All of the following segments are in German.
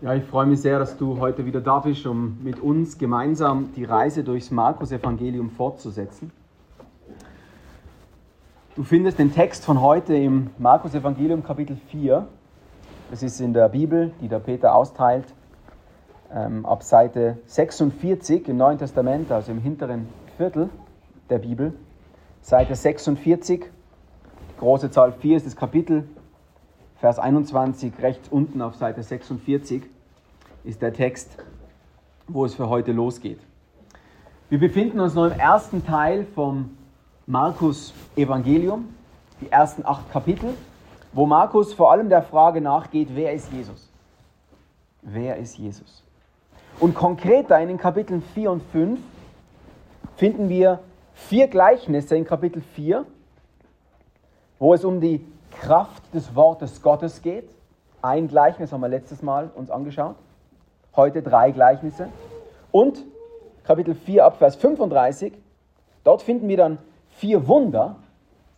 Ja, ich freue mich sehr, dass du heute wieder da bist, um mit uns gemeinsam die Reise durchs Markus-Evangelium fortzusetzen. Du findest den Text von heute im Markus-Evangelium Kapitel 4. Das ist in der Bibel, die der Peter austeilt, ähm, ab Seite 46 im Neuen Testament, also im hinteren Viertel der Bibel. Seite 46, die große Zahl 4 ist das Kapitel, Vers 21, rechts unten auf Seite 46 ist der Text, wo es für heute losgeht. Wir befinden uns noch im ersten Teil vom Markus Evangelium, die ersten acht Kapitel, wo Markus vor allem der Frage nachgeht, wer ist Jesus? Wer ist Jesus? Und konkreter in den Kapiteln 4 und 5 finden wir vier Gleichnisse in Kapitel 4, wo es um die Kraft des Wortes Gottes geht. Ein Gleichnis haben wir letztes Mal uns angeschaut. Heute drei Gleichnisse. Und Kapitel 4 ab Vers 35, dort finden wir dann vier Wunder,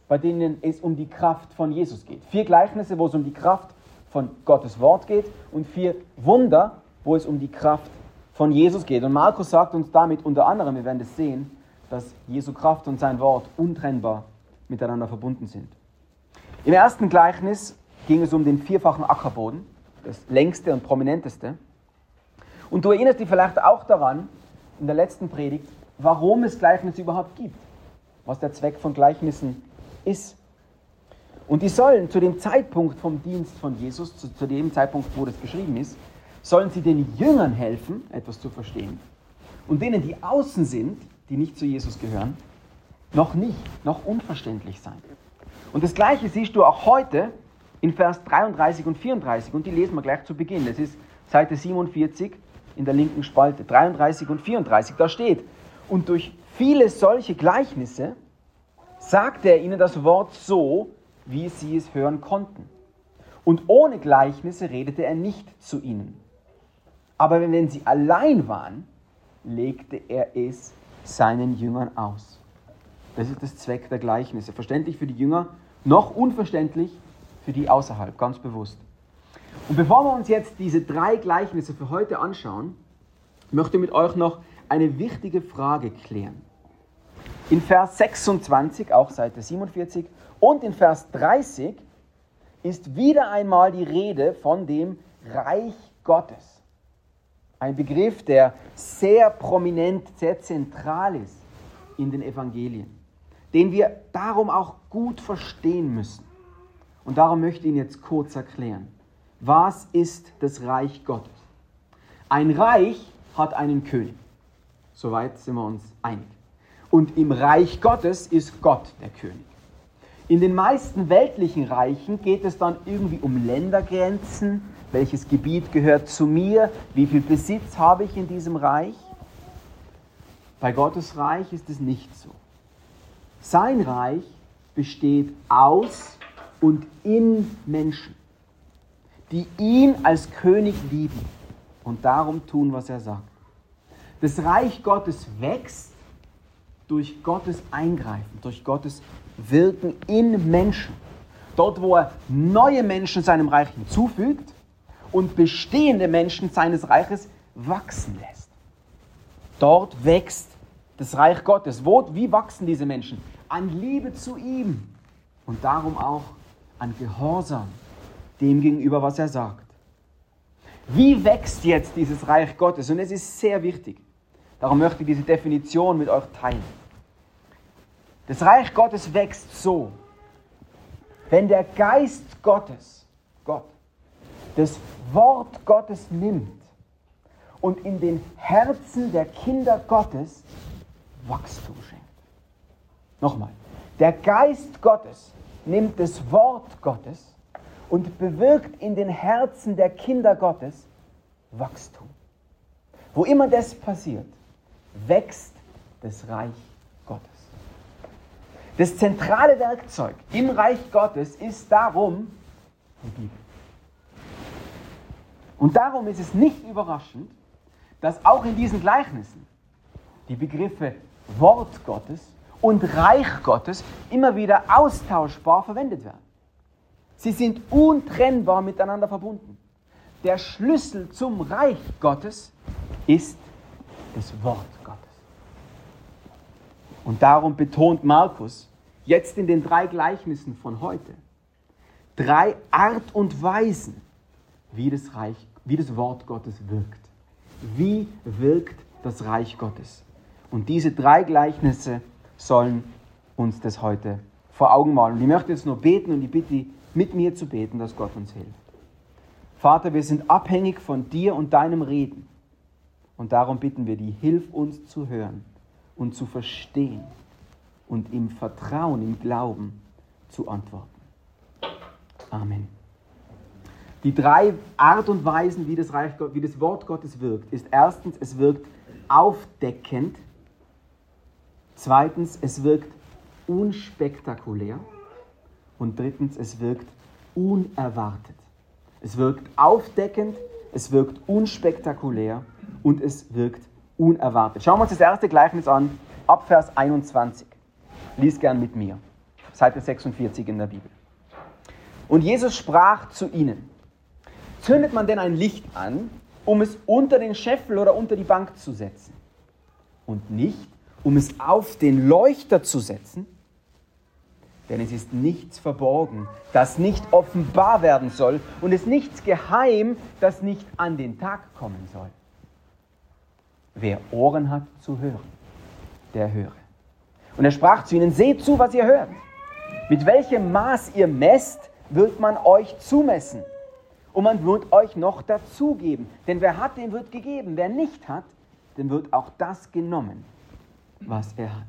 bei denen es um die Kraft von Jesus geht. Vier Gleichnisse, wo es um die Kraft von Gottes Wort geht und vier Wunder, wo es um die Kraft von Jesus geht. Und Markus sagt uns damit unter anderem, wir werden das sehen, dass Jesu Kraft und sein Wort untrennbar miteinander verbunden sind. Im ersten Gleichnis ging es um den vierfachen Ackerboden, das längste und prominenteste. Und du erinnerst dich vielleicht auch daran, in der letzten Predigt, warum es Gleichnisse überhaupt gibt, was der Zweck von Gleichnissen ist. Und die sollen zu dem Zeitpunkt vom Dienst von Jesus, zu, zu dem Zeitpunkt, wo das geschrieben ist, sollen sie den Jüngern helfen, etwas zu verstehen. Und denen, die außen sind, die nicht zu Jesus gehören, noch nicht, noch unverständlich sein. Und das Gleiche siehst du auch heute in Vers 33 und 34 und die lesen wir gleich zu Beginn. Das ist Seite 47 in der linken Spalte, 33 und 34. Da steht, und durch viele solche Gleichnisse sagte er ihnen das Wort so, wie sie es hören konnten. Und ohne Gleichnisse redete er nicht zu ihnen. Aber wenn sie allein waren, legte er es seinen Jüngern aus. Das ist das Zweck der Gleichnisse. Verständlich für die Jünger, noch unverständlich für die außerhalb, ganz bewusst. Und bevor wir uns jetzt diese drei Gleichnisse für heute anschauen, möchte ich mit euch noch eine wichtige Frage klären. In Vers 26, auch Seite 47, und in Vers 30 ist wieder einmal die Rede von dem Reich Gottes. Ein Begriff, der sehr prominent, sehr zentral ist in den Evangelien den wir darum auch gut verstehen müssen. Und darum möchte ich Ihnen jetzt kurz erklären. Was ist das Reich Gottes? Ein Reich hat einen König. Soweit sind wir uns einig. Und im Reich Gottes ist Gott der König. In den meisten weltlichen Reichen geht es dann irgendwie um Ländergrenzen. Welches Gebiet gehört zu mir? Wie viel Besitz habe ich in diesem Reich? Bei Gottes Reich ist es nicht so. Sein Reich besteht aus und in Menschen, die ihn als König lieben und darum tun, was er sagt. Das Reich Gottes wächst durch Gottes Eingreifen, durch Gottes Wirken in Menschen. Dort, wo er neue Menschen seinem Reich hinzufügt und bestehende Menschen seines Reiches wachsen lässt. Dort wächst das Reich Gottes. Wo, wie wachsen diese Menschen? An Liebe zu ihm und darum auch an Gehorsam dem gegenüber, was er sagt. Wie wächst jetzt dieses Reich Gottes? Und es ist sehr wichtig. Darum möchte ich diese Definition mit euch teilen. Das Reich Gottes wächst so, wenn der Geist Gottes, Gott, das Wort Gottes nimmt und in den Herzen der Kinder Gottes Wachstum schenkt. Nochmal, der Geist Gottes nimmt das Wort Gottes und bewirkt in den Herzen der Kinder Gottes Wachstum. Wo immer das passiert, wächst das Reich Gottes. Das zentrale Werkzeug im Reich Gottes ist darum die Bibel. Und darum ist es nicht überraschend, dass auch in diesen Gleichnissen die Begriffe Wort Gottes und Reich Gottes immer wieder austauschbar verwendet werden. Sie sind untrennbar miteinander verbunden. der Schlüssel zum Reich Gottes ist das Wort Gottes. Und darum betont Markus jetzt in den drei Gleichnissen von heute drei Art und Weisen, wie das, Reich, wie das Wort Gottes wirkt. Wie wirkt das Reich Gottes? Und diese drei Gleichnisse sollen uns das heute vor Augen malen. Und ich möchte jetzt nur beten und ich bitte, mit mir zu beten, dass Gott uns hilft. Vater, wir sind abhängig von dir und deinem Reden. Und darum bitten wir dich, hilf uns zu hören und zu verstehen und im Vertrauen, im Glauben zu antworten. Amen. Die drei Art und Weisen, wie das, Reich, wie das Wort Gottes wirkt, ist erstens, es wirkt aufdeckend. Zweitens, es wirkt unspektakulär. Und drittens, es wirkt unerwartet. Es wirkt aufdeckend, es wirkt unspektakulär und es wirkt unerwartet. Schauen wir uns das erste Gleichnis an, ab Vers 21. Lies gern mit mir. Seite 46 in der Bibel. Und Jesus sprach zu ihnen, zündet man denn ein Licht an, um es unter den Scheffel oder unter die Bank zu setzen? Und nicht, um es auf den Leuchter zu setzen? Denn es ist nichts verborgen, das nicht offenbar werden soll, und es ist nichts geheim, das nicht an den Tag kommen soll. Wer Ohren hat zu hören, der höre. Und er sprach zu ihnen, seht zu, was ihr hört. Mit welchem Maß ihr messt, wird man euch zumessen und man wird euch noch dazugeben. Denn wer hat, dem wird gegeben. Wer nicht hat, dem wird auch das genommen, was er hat.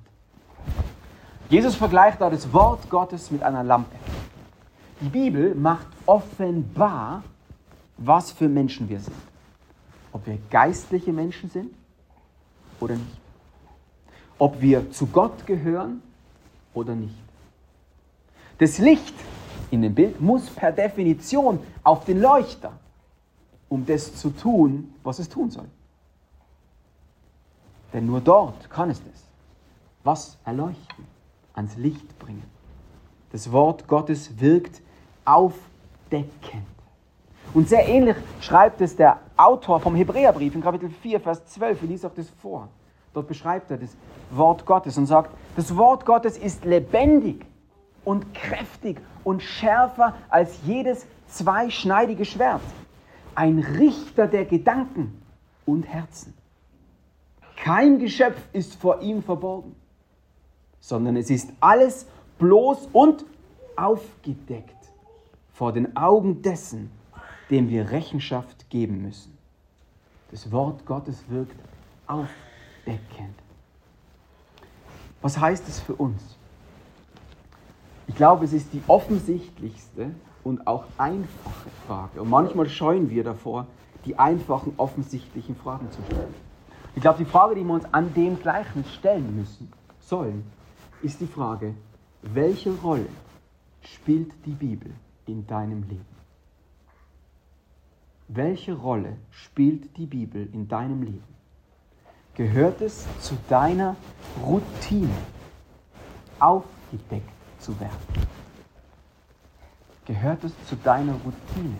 Jesus vergleicht da das Wort Gottes mit einer Lampe. Die Bibel macht offenbar, was für Menschen wir sind. Ob wir geistliche Menschen sind oder nicht. Ob wir zu Gott gehören oder nicht. Das Licht in dem Bild muss per Definition auf den Leuchter, um das zu tun, was es tun soll. Denn nur dort kann es das. Was erleuchten, ans Licht bringen. Das Wort Gottes wirkt aufdeckend. Und sehr ähnlich schreibt es der Autor vom Hebräerbrief in Kapitel 4, Vers 12. Ich lese auch das vor. Dort beschreibt er das Wort Gottes und sagt, das Wort Gottes ist lebendig und kräftig und schärfer als jedes zweischneidige Schwert. Ein Richter der Gedanken und Herzen. Kein Geschöpf ist vor ihm verborgen, sondern es ist alles bloß und aufgedeckt vor den Augen dessen, dem wir Rechenschaft geben müssen. Das Wort Gottes wirkt aufdeckend. Was heißt es für uns? Ich glaube, es ist die offensichtlichste und auch einfache Frage. Und manchmal scheuen wir davor, die einfachen, offensichtlichen Fragen zu stellen. Ich glaube, die Frage, die wir uns an dem Gleichnis stellen müssen, sollen, ist die Frage, welche Rolle spielt die Bibel in deinem Leben? Welche Rolle spielt die Bibel in deinem Leben? Gehört es zu deiner Routine, aufgedeckt zu werden? Gehört es zu deiner Routine,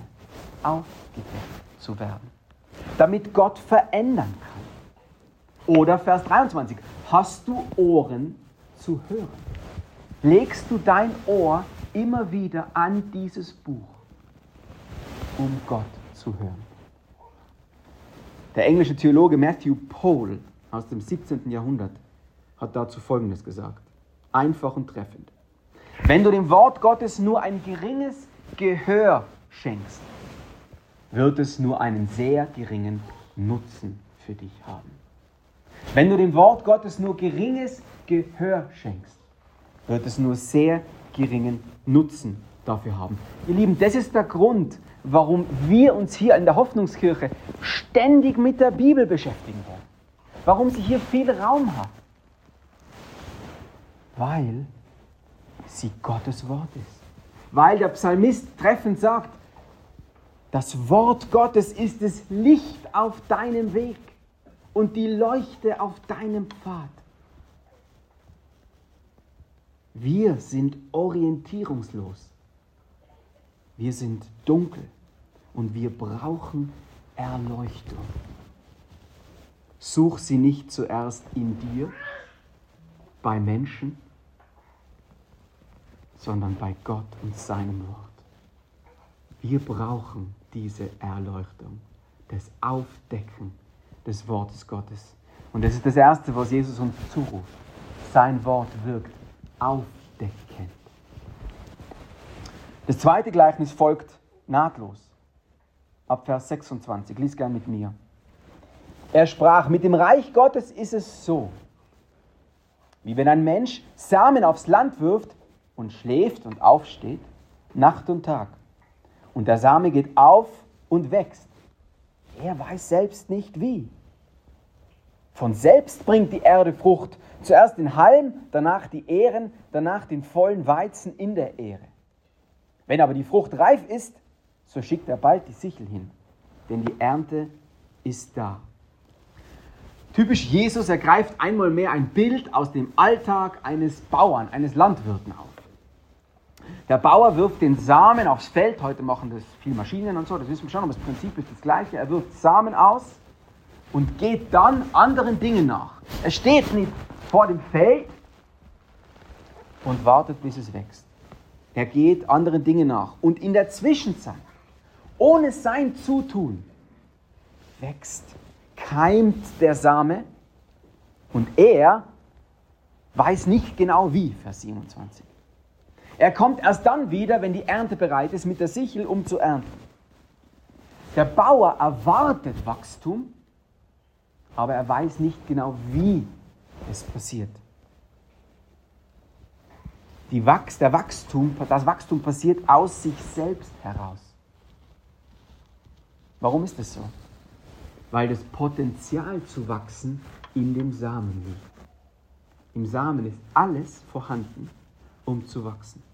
aufgedeckt zu werden, damit Gott verändern kann? Oder Vers 23, hast du Ohren zu hören? Legst du dein Ohr immer wieder an dieses Buch, um Gott zu hören? Der englische Theologe Matthew Pole aus dem 17. Jahrhundert hat dazu Folgendes gesagt. Einfach und treffend. Wenn du dem Wort Gottes nur ein geringes Gehör schenkst, wird es nur einen sehr geringen Nutzen für dich haben. Wenn du dem Wort Gottes nur geringes Gehör schenkst, wird es nur sehr geringen Nutzen dafür haben. Ihr Lieben, das ist der Grund, warum wir uns hier in der Hoffnungskirche ständig mit der Bibel beschäftigen wollen. Warum sie hier viel Raum hat. Weil sie Gottes Wort ist. Weil der Psalmist treffend sagt, das Wort Gottes ist das Licht auf deinem Weg und die Leuchte auf deinem Pfad. Wir sind orientierungslos. Wir sind dunkel und wir brauchen Erleuchtung. Such sie nicht zuerst in dir, bei Menschen, sondern bei Gott und seinem Wort. Wir brauchen diese Erleuchtung, das Aufdecken des Wortes Gottes. Und das ist das Erste, was Jesus uns zuruft. Sein Wort wirkt aufdeckend. Das zweite Gleichnis folgt nahtlos. Ab Vers 26. Lies gern mit mir. Er sprach, mit dem Reich Gottes ist es so, wie wenn ein Mensch Samen aufs Land wirft und schläft und aufsteht, Nacht und Tag. Und der Same geht auf und wächst. Er weiß selbst nicht wie. Von selbst bringt die Erde Frucht. Zuerst den Halm, danach die Ähren, danach den vollen Weizen in der Ähre. Wenn aber die Frucht reif ist, so schickt er bald die Sichel hin, denn die Ernte ist da. Typisch Jesus ergreift einmal mehr ein Bild aus dem Alltag eines Bauern, eines Landwirten auf. Der Bauer wirft den Samen aufs Feld, heute machen das viele Maschinen und so, das wissen wir schon, aber das Prinzip ist das gleiche. Er wirft Samen aus und geht dann anderen Dingen nach. Er steht nicht vor dem Feld und wartet, bis es wächst. Er geht anderen Dingen nach. Und in der Zwischenzeit, ohne sein Zutun, wächst, keimt der Same und er weiß nicht genau wie, Vers 27. Er kommt erst dann wieder, wenn die Ernte bereit ist, mit der Sichel um zu ernten. Der Bauer erwartet Wachstum, aber er weiß nicht genau, wie es passiert. Wachs, der Wachstum, das Wachstum passiert aus sich selbst heraus. Warum ist das so? Weil das Potenzial zu wachsen in dem Samen liegt. Im Samen ist alles vorhanden, um zu wachsen.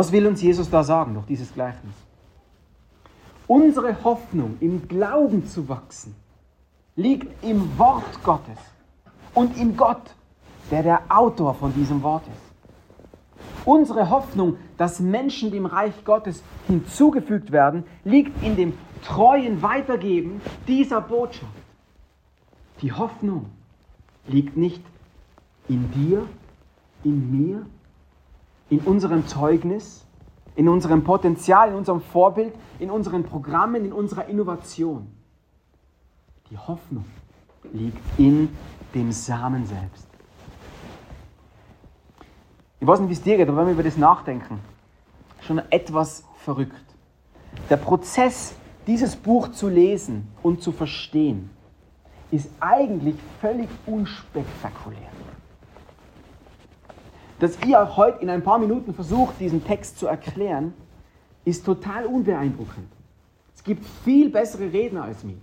Was will uns Jesus da sagen durch dieses Gleichnis? Unsere Hoffnung, im Glauben zu wachsen, liegt im Wort Gottes und in Gott, der der Autor von diesem Wort ist. Unsere Hoffnung, dass Menschen dem Reich Gottes hinzugefügt werden, liegt in dem treuen Weitergeben dieser Botschaft. Die Hoffnung liegt nicht in dir, in mir, in unserem Zeugnis, in unserem Potenzial, in unserem Vorbild, in unseren Programmen, in unserer Innovation. Die Hoffnung liegt in dem Samen selbst. Ich weiß nicht, wie es dir geht, aber wenn wir über das nachdenken, schon etwas verrückt. Der Prozess, dieses Buch zu lesen und zu verstehen, ist eigentlich völlig unspektakulär dass ihr heute in ein paar Minuten versucht, diesen Text zu erklären, ist total unbeeindruckend. Es gibt viel bessere Redner als mich.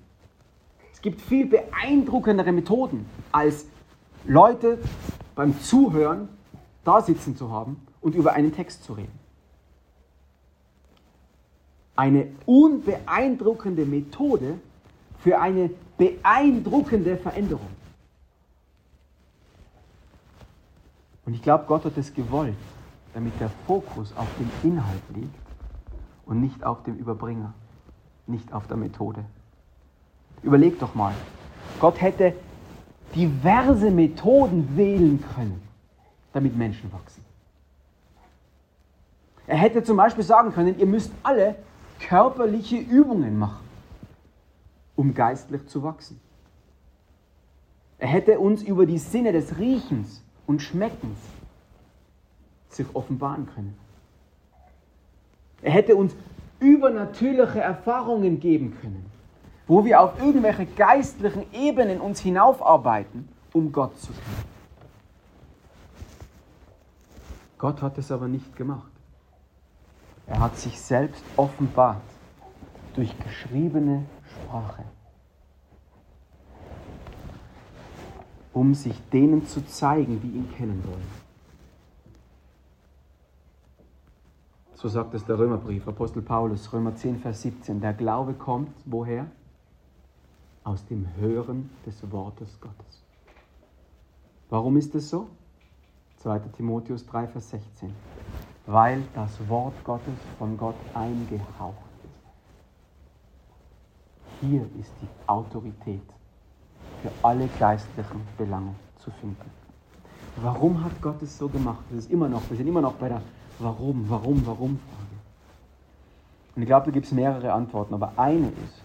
Es gibt viel beeindruckendere Methoden, als Leute beim Zuhören da sitzen zu haben und über einen Text zu reden. Eine unbeeindruckende Methode für eine beeindruckende Veränderung. Und ich glaube, Gott hat es gewollt, damit der Fokus auf dem Inhalt liegt und nicht auf dem Überbringer, nicht auf der Methode. Überleg doch mal, Gott hätte diverse Methoden wählen können, damit Menschen wachsen. Er hätte zum Beispiel sagen können, ihr müsst alle körperliche Übungen machen, um geistlich zu wachsen. Er hätte uns über die Sinne des Riechens und Schmeckens sich offenbaren können. Er hätte uns übernatürliche Erfahrungen geben können, wo wir auf irgendwelche geistlichen Ebenen uns hinaufarbeiten, um Gott zu kennen. Gott hat es aber nicht gemacht. Er hat sich selbst offenbart durch geschriebene Sprache. Um sich denen zu zeigen, die ihn kennen wollen. So sagt es der Römerbrief, Apostel Paulus, Römer 10, Vers 17. Der Glaube kommt woher? Aus dem Hören des Wortes Gottes. Warum ist es so? 2. Timotheus 3, Vers 16. Weil das Wort Gottes von Gott eingehaucht ist. Hier ist die Autorität für alle geistlichen Belange zu finden. Warum hat Gott es so gemacht? Das ist immer noch, wir sind immer noch bei der Warum, warum, warum Frage. Und ich glaube, da gibt es mehrere Antworten, aber eine ist,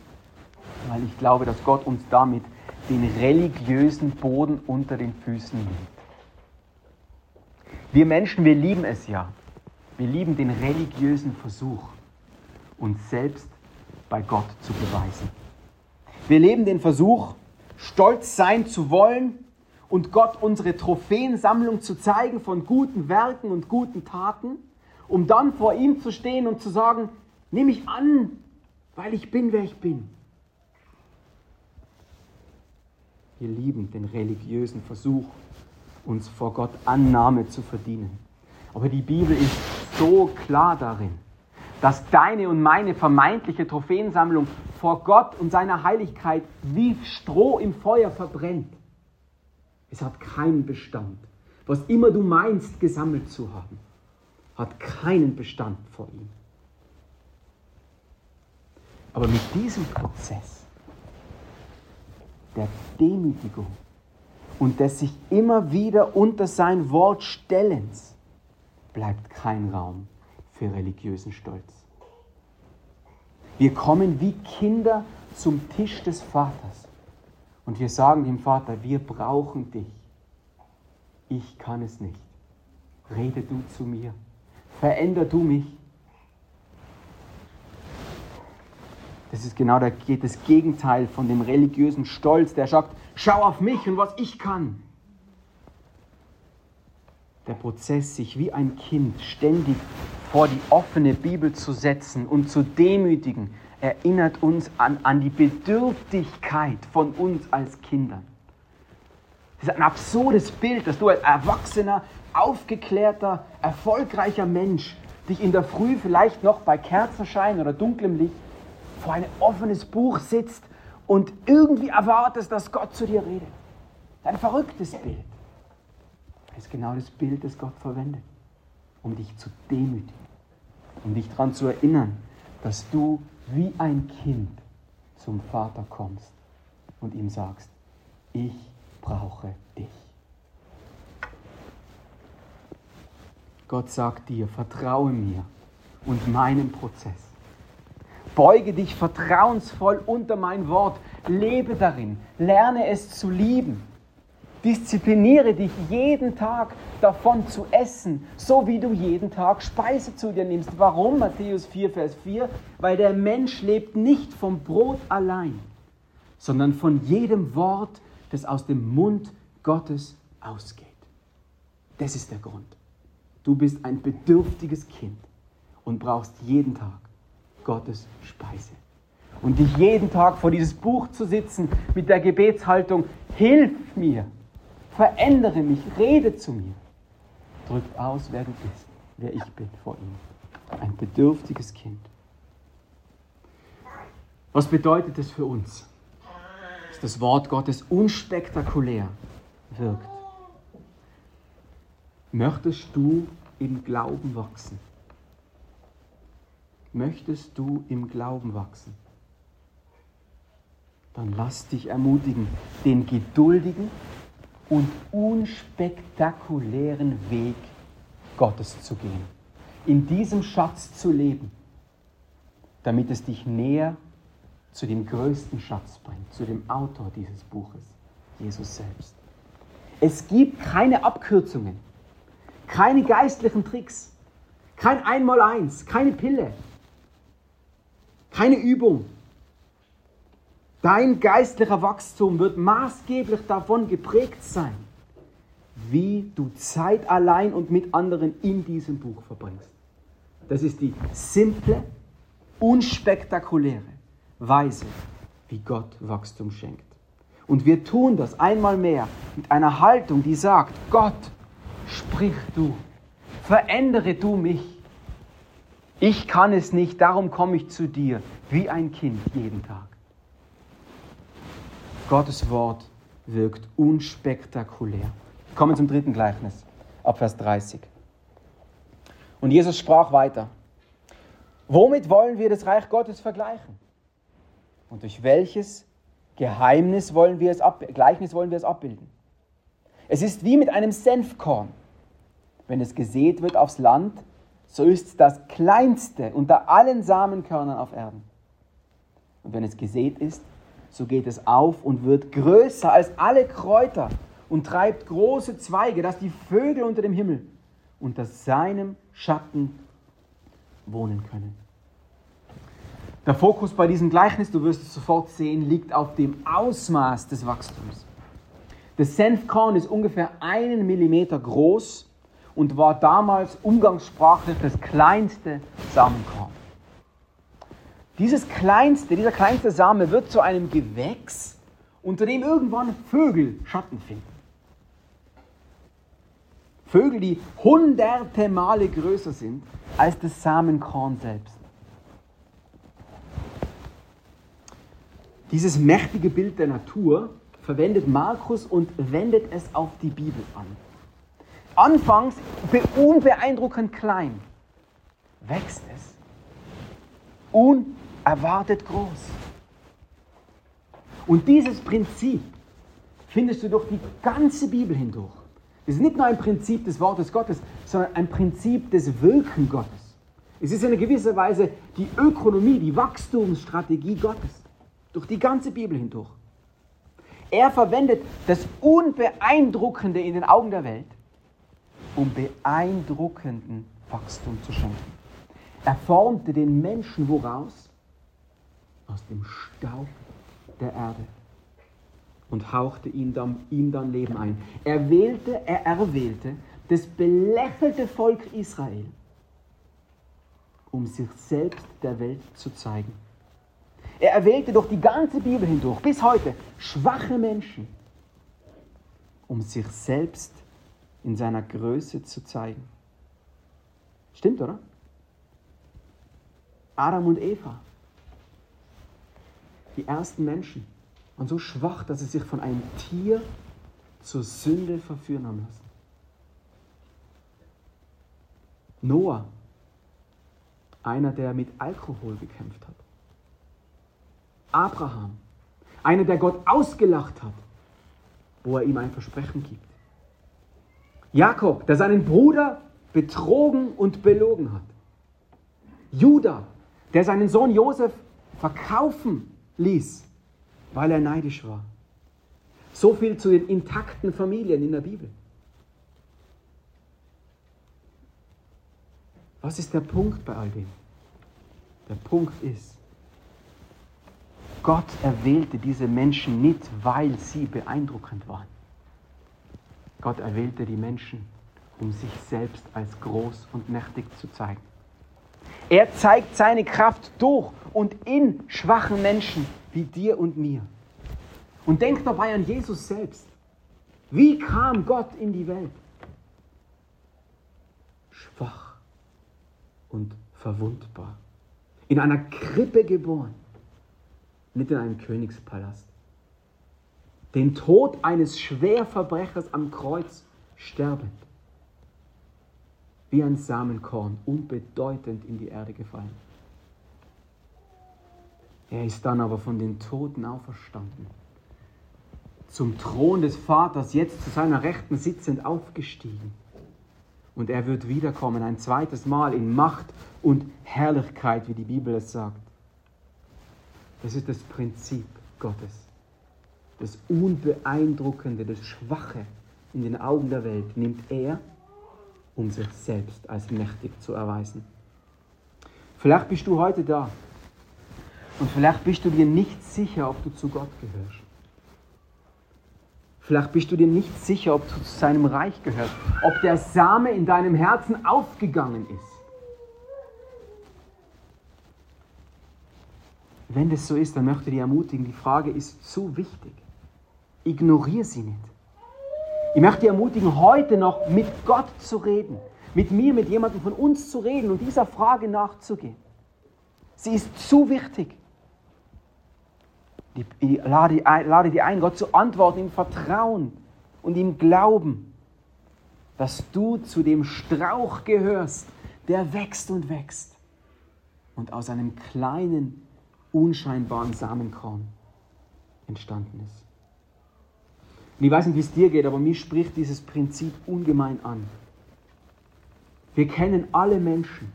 weil ich glaube, dass Gott uns damit den religiösen Boden unter den Füßen nimmt. Wir Menschen, wir lieben es ja. Wir lieben den religiösen Versuch, uns selbst bei Gott zu beweisen. Wir leben den Versuch, stolz sein zu wollen und Gott unsere Trophäensammlung zu zeigen von guten Werken und guten Taten, um dann vor ihm zu stehen und zu sagen, nehme ich an, weil ich bin, wer ich bin. Wir lieben den religiösen Versuch, uns vor Gott Annahme zu verdienen. Aber die Bibel ist so klar darin, dass deine und meine vermeintliche Trophäensammlung vor Gott und seiner Heiligkeit wie Stroh im Feuer verbrennt. Es hat keinen Bestand. Was immer du meinst, gesammelt zu haben, hat keinen Bestand vor ihm. Aber mit diesem Prozess der Demütigung und des sich immer wieder unter sein Wort stellens bleibt kein Raum für religiösen Stolz. Wir kommen wie Kinder zum Tisch des Vaters und wir sagen dem Vater, wir brauchen dich. Ich kann es nicht. Rede du zu mir. Veränder du mich. Das ist genau das Gegenteil von dem religiösen Stolz, der sagt, schau auf mich und was ich kann. Der Prozess, sich wie ein Kind ständig vor die offene Bibel zu setzen und zu demütigen, erinnert uns an, an die Bedürftigkeit von uns als Kindern. Das ist ein absurdes Bild, dass du als erwachsener, aufgeklärter, erfolgreicher Mensch dich in der Früh vielleicht noch bei Kerzenschein oder dunklem Licht vor ein offenes Buch sitzt und irgendwie erwartest, dass Gott zu dir redet. Ein verrücktes Bild. Das ist genau das Bild, das Gott verwendet, um dich zu demütigen, um dich daran zu erinnern, dass du wie ein Kind zum Vater kommst und ihm sagst, ich brauche dich. Gott sagt dir, vertraue mir und meinem Prozess. Beuge dich vertrauensvoll unter mein Wort, lebe darin, lerne es zu lieben. Diszipliniere dich jeden Tag davon zu essen, so wie du jeden Tag Speise zu dir nimmst. Warum? Matthäus 4, Vers 4. Weil der Mensch lebt nicht vom Brot allein, sondern von jedem Wort, das aus dem Mund Gottes ausgeht. Das ist der Grund. Du bist ein bedürftiges Kind und brauchst jeden Tag Gottes Speise. Und dich jeden Tag vor dieses Buch zu sitzen mit der Gebetshaltung, hilf mir, verändere mich, rede zu mir, drückt aus, wer du bist, wer ich bin vor ihm. Ein bedürftiges Kind. Was bedeutet es für uns, dass das Wort Gottes unspektakulär wirkt? Möchtest du im Glauben wachsen? Möchtest du im Glauben wachsen? Dann lass dich ermutigen, den geduldigen und unspektakulären Weg Gottes zu gehen. In diesem Schatz zu leben, damit es dich näher zu dem größten Schatz bringt, zu dem Autor dieses Buches, Jesus selbst. Es gibt keine Abkürzungen, keine geistlichen Tricks, kein Einmaleins, keine Pille, keine Übung. Dein geistlicher Wachstum wird maßgeblich davon geprägt sein, wie du Zeit allein und mit anderen in diesem Buch verbringst. Das ist die simple, unspektakuläre Weise, wie Gott Wachstum schenkt. Und wir tun das einmal mehr mit einer Haltung, die sagt, Gott, sprich du, verändere du mich. Ich kann es nicht, darum komme ich zu dir, wie ein Kind jeden Tag. Gottes Wort wirkt unspektakulär. Wir kommen zum dritten Gleichnis, ab Vers 30. Und Jesus sprach weiter. Womit wollen wir das Reich Gottes vergleichen? Und durch welches Geheimnis wollen wir es ab, Gleichnis wollen wir es abbilden? Es ist wie mit einem Senfkorn. Wenn es gesät wird aufs Land, so ist es das kleinste unter allen Samenkörnern auf Erden. Und wenn es gesät ist, so geht es auf und wird größer als alle Kräuter und treibt große Zweige, dass die Vögel unter dem Himmel unter seinem Schatten wohnen können. Der Fokus bei diesem Gleichnis, du wirst es sofort sehen, liegt auf dem Ausmaß des Wachstums. Das Senfkorn ist ungefähr einen Millimeter groß und war damals umgangssprachlich das kleinste Samenkorn. Dieses kleinste, dieser kleinste Same wird zu einem Gewächs, unter dem irgendwann Vögel Schatten finden. Vögel, die hunderte Male größer sind als das Samenkorn selbst. Dieses mächtige Bild der Natur verwendet Markus und wendet es auf die Bibel an. Anfangs unbeeindruckend klein, wächst es unerwartet groß. Und dieses Prinzip findest du durch die ganze Bibel hindurch. Es ist nicht nur ein Prinzip des Wortes Gottes, sondern ein Prinzip des Wirken Gottes. Es ist in gewisser Weise die Ökonomie, die Wachstumsstrategie Gottes. Durch die ganze Bibel hindurch. Er verwendet das Unbeeindruckende in den Augen der Welt, um beeindruckenden Wachstum zu schenken. Er formte den Menschen woraus? Aus dem Staub der Erde und hauchte ihm dann, ihm dann Leben ein. Er wählte, er erwählte das belächelte Volk Israel, um sich selbst der Welt zu zeigen. Er erwählte durch die ganze Bibel hindurch, bis heute, schwache Menschen, um sich selbst in seiner Größe zu zeigen. Stimmt, oder? Adam und Eva, die ersten Menschen, waren so schwach, dass sie sich von einem Tier zur Sünde verführen haben lassen. Noah, einer, der mit Alkohol gekämpft hat. Abraham, einer, der Gott ausgelacht hat, wo er ihm ein Versprechen gibt. Jakob, der seinen Bruder betrogen und belogen hat. Judah, der seinen Sohn Josef verkaufen ließ, weil er neidisch war. So viel zu den intakten Familien in der Bibel. Was ist der Punkt bei all dem? Der Punkt ist, Gott erwählte diese Menschen nicht, weil sie beeindruckend waren. Gott erwählte die Menschen, um sich selbst als groß und mächtig zu zeigen. Er zeigt seine Kraft durch und in schwachen Menschen wie dir und mir. Und denk dabei an Jesus selbst. Wie kam Gott in die Welt? Schwach und verwundbar. In einer Krippe geboren nicht in einem Königspalast. Den Tod eines Schwerverbrechers am Kreuz sterbend. Wie ein Samenkorn, unbedeutend in die Erde gefallen. Er ist dann aber von den Toten auferstanden. Zum Thron des Vaters, jetzt zu seiner Rechten sitzend, aufgestiegen. Und er wird wiederkommen, ein zweites Mal in Macht und Herrlichkeit, wie die Bibel es sagt. Das ist das Prinzip Gottes. Das Unbeeindruckende, das Schwache in den Augen der Welt nimmt er, um sich selbst als mächtig zu erweisen. Vielleicht bist du heute da und vielleicht bist du dir nicht sicher, ob du zu Gott gehörst. Vielleicht bist du dir nicht sicher, ob du zu seinem Reich gehörst, ob der Same in deinem Herzen aufgegangen ist. Wenn das so ist, dann möchte ich dich ermutigen, die Frage ist zu wichtig. Ignoriere sie nicht. Ich möchte dich ermutigen, heute noch mit Gott zu reden, mit mir, mit jemandem von uns zu reden und dieser Frage nachzugehen. Sie ist zu wichtig. Ich lade, lade dich ein, Gott zu antworten im Vertrauen und im Glauben, dass du zu dem Strauch gehörst, der wächst und wächst und aus einem kleinen, unscheinbaren Samenkorn entstanden ist. Und ich weiß nicht, wie es dir geht, aber mir spricht dieses Prinzip ungemein an. Wir kennen alle Menschen,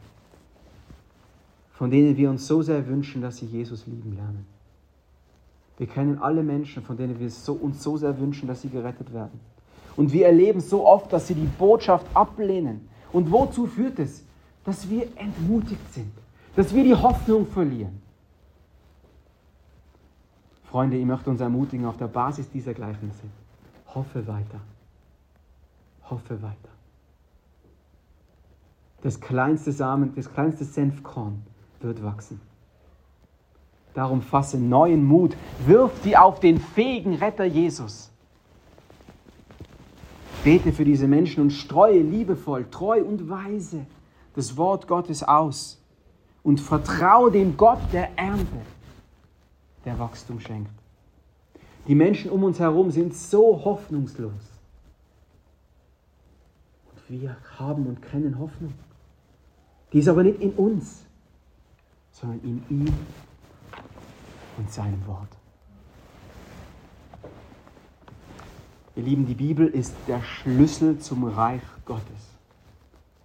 von denen wir uns so sehr wünschen, dass sie Jesus lieben lernen. Wir kennen alle Menschen, von denen wir uns so sehr wünschen, dass sie gerettet werden. Und wir erleben so oft, dass sie die Botschaft ablehnen. Und wozu führt es? Dass wir entmutigt sind, dass wir die Hoffnung verlieren. Freunde, ich möchte uns ermutigen auf der Basis dieser Gleichnisse. Hoffe weiter. Hoffe weiter. Das kleinste Samen, das kleinste Senfkorn wird wachsen. Darum fasse neuen Mut, wirf sie auf den fähigen Retter Jesus. Bete für diese Menschen und streue liebevoll, treu und weise das Wort Gottes aus und vertraue dem Gott der Ernte, der Wachstum schenkt. Die Menschen um uns herum sind so hoffnungslos. Und wir haben und kennen Hoffnung. Die ist aber nicht in uns, sondern in ihm und seinem Wort. Ihr Lieben, die Bibel ist der Schlüssel zum Reich Gottes.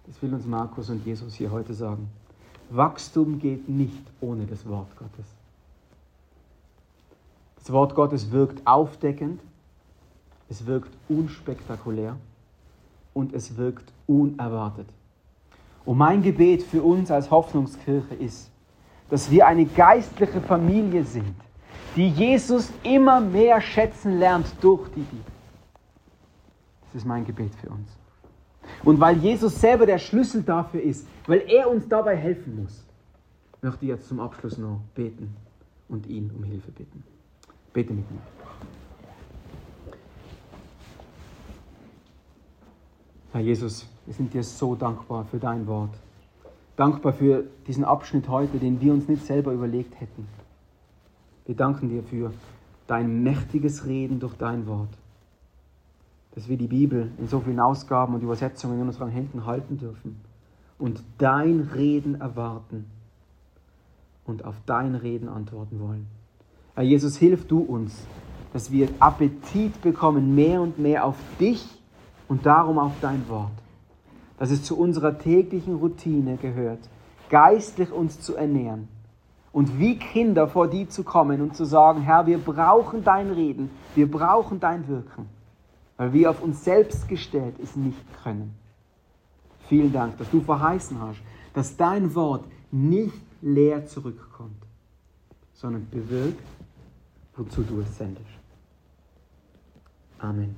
Das will uns Markus und Jesus hier heute sagen. Wachstum geht nicht ohne das Wort Gottes. Das Wort Gottes wirkt aufdeckend, es wirkt unspektakulär und es wirkt unerwartet. Und mein Gebet für uns als Hoffnungskirche ist, dass wir eine geistliche Familie sind, die Jesus immer mehr schätzen lernt durch die Bibel. Das ist mein Gebet für uns. Und weil Jesus selber der Schlüssel dafür ist, weil er uns dabei helfen muss, möchte ich jetzt zum Abschluss noch beten und ihn um Hilfe bitten. Bete mit mir. Herr Jesus, wir sind dir so dankbar für dein Wort dankbar für diesen Abschnitt heute, den wir uns nicht selber überlegt hätten. Wir danken dir für dein mächtiges Reden durch dein Wort, dass wir die Bibel in so vielen Ausgaben und Übersetzungen in unseren Händen halten dürfen und dein Reden erwarten und auf dein Reden antworten wollen. Herr Jesus, hilf du uns, dass wir Appetit bekommen, mehr und mehr auf dich und darum auf dein Wort dass es zu unserer täglichen Routine gehört, geistlich uns zu ernähren und wie Kinder vor die zu kommen und zu sagen, Herr, wir brauchen dein Reden, wir brauchen dein Wirken, weil wir auf uns selbst gestellt es nicht können. Vielen Dank, dass du verheißen hast, dass dein Wort nicht leer zurückkommt, sondern bewirkt, wozu du es sendest. Amen.